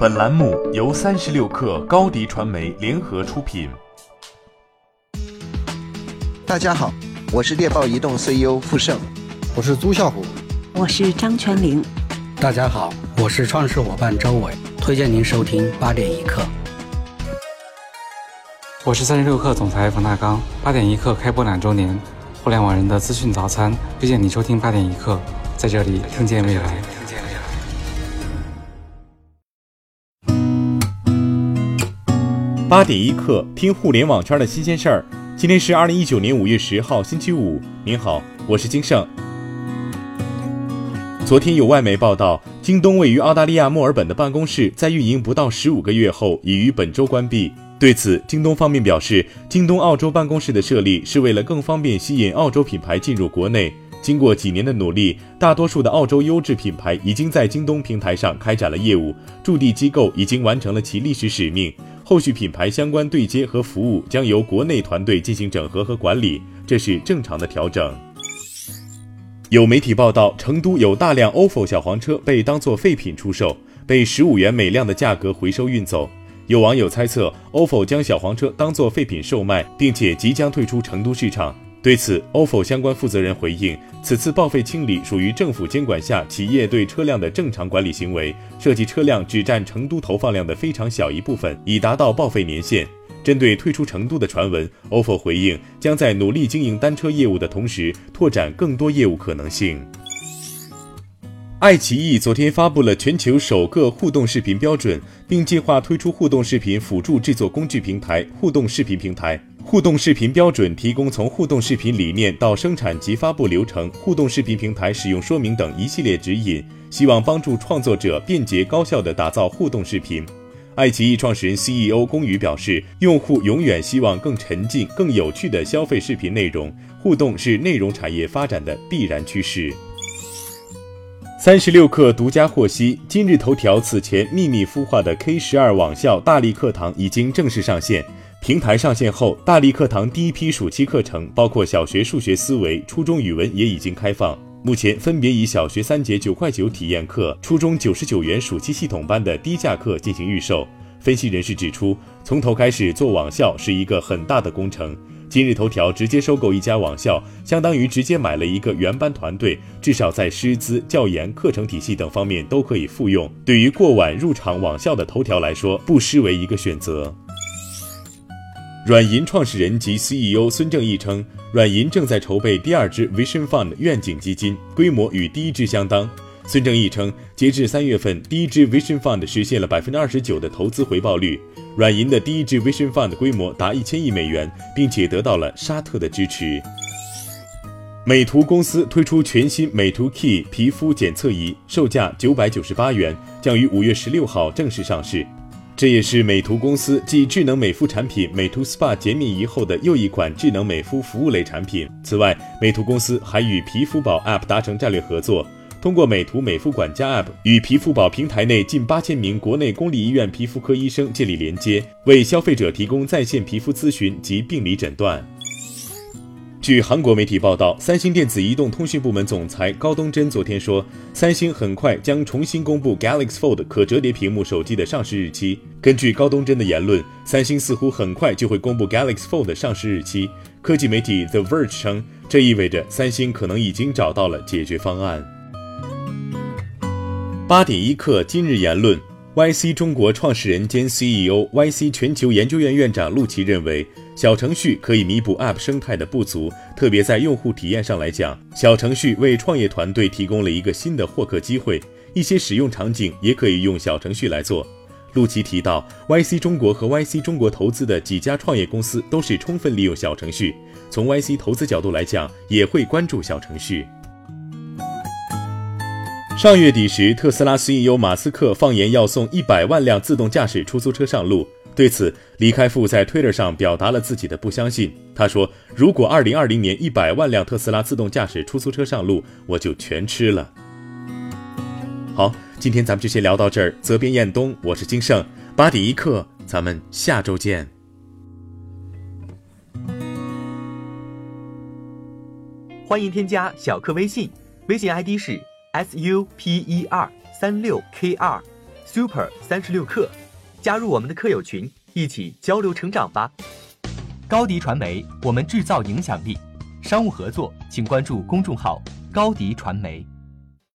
本栏目由三十六氪高低传媒联合出品。大家好，我是猎豹移动 CEO 傅盛，我是朱啸虎，我是张泉灵。大家好，我是创始伙伴周伟，推荐您收听八点一刻。我是三十六氪总裁冯大刚，八点一刻开播两周年，互联网人的资讯早餐，推荐你收听八点一刻，在这里听见未来。八点一刻，听互联网圈的新鲜事儿。今天是二零一九年五月十号，星期五。您好，我是金盛。昨天有外媒报道，京东位于澳大利亚墨尔本的办公室在运营不到十五个月后，已于本周关闭。对此，京东方面表示，京东澳洲办公室的设立是为了更方便吸引澳洲品牌进入国内。经过几年的努力，大多数的澳洲优质品牌已经在京东平台上开展了业务，驻地机构已经完成了其历史使命。后续品牌相关对接和服务将由国内团队进行整合和管理，这是正常的调整。有媒体报道，成都有大量 ofo 小黄车被当作废品出售，被十五元每辆的价格回收运走。有网友猜测，ofo 将小黄车当作废品售卖，并且即将退出成都市场。对此，ofo 相关负责人回应，此次报废清理属于政府监管下企业对车辆的正常管理行为，涉及车辆只占成都投放量的非常小一部分，已达到报废年限。针对退出成都的传闻，ofo 回应，将在努力经营单车业务的同时，拓展更多业务可能性。爱奇艺昨天发布了全球首个互动视频标准，并计划推出互动视频辅助制作工具平台——互动视频平台。互动视频标准提供从互动视频理念到生产及发布流程、互动视频平台使用说明等一系列指引，希望帮助创作者便捷高效地打造互动视频。爱奇艺创始人 CEO 龚宇表示，用户永远希望更沉浸、更有趣的消费视频内容，互动是内容产业发展的必然趋势。三十六氪独家获悉，今日头条此前秘密孵化的 K 十二网校大力课堂已经正式上线。平台上线后，大力课堂第一批暑期课程包括小学数学思维、初中语文也已经开放。目前分别以小学三节九块九体验课、初中九十九元暑期系统班的低价课进行预售。分析人士指出，从头开始做网校是一个很大的工程。今日头条直接收购一家网校，相当于直接买了一个原班团队，至少在师资、教研、课程体系等方面都可以复用。对于过晚入场网校的头条来说，不失为一个选择。软银创始人及 CEO 孙正义称，软银正在筹备第二支 Vision Fund 愿景基金，规模与第一支相当。孙正义称，截至三月份，第一支 Vision Fund 实现了百分之二十九的投资回报率。软银的第一支 Vision Fund 规模达一千亿美元，并且得到了沙特的支持。美图公司推出全新美图 Key 皮肤检测仪，售价九百九十八元，将于五月十六号正式上市。这也是美图公司继智能美肤产品美图 SPA 洁面仪后的又一款智能美肤服务类产品。此外，美图公司还与皮肤宝 App 达成战略合作，通过美图美肤管家 App 与皮肤宝平台内近八千名国内公立医院皮肤科医生建立连接，为消费者提供在线皮肤咨询及病理诊断。据韩国媒体报道，三星电子移动通讯部门总裁高东真昨天说，三星很快将重新公布 Galaxy Fold 可折叠屏幕手机的上市日期。根据高东真的言论，三星似乎很快就会公布 Galaxy Fold 的上市日期。科技媒体 The Verge 称，这意味着三星可能已经找到了解决方案。八点一刻，今日言论。YC 中国创始人兼 CEO、YC 全球研究院院长陆琪认为，小程序可以弥补 App 生态的不足，特别在用户体验上来讲，小程序为创业团队提供了一个新的获客机会，一些使用场景也可以用小程序来做。陆琪提到，YC 中国和 YC 中国投资的几家创业公司都是充分利用小程序，从 YC 投资角度来讲，也会关注小程序。上月底时，特斯拉 CEO 马斯克放言要送一百万辆自动驾驶出租车上路。对此，李开复在 Twitter 上表达了自己的不相信。他说：“如果2020年一百万辆特斯拉自动驾驶出租车上路，我就全吃了。”好，今天咱们就先聊到这儿。责编：彦东，我是金盛，八点一刻，咱们下周见。欢迎添加小课微信，微信 ID 是。S U P E R 三六 K 二。Super 三十六课，加入我们的课友群，一起交流成长吧。高迪传媒，我们制造影响力。商务合作，请关注公众号高迪传媒。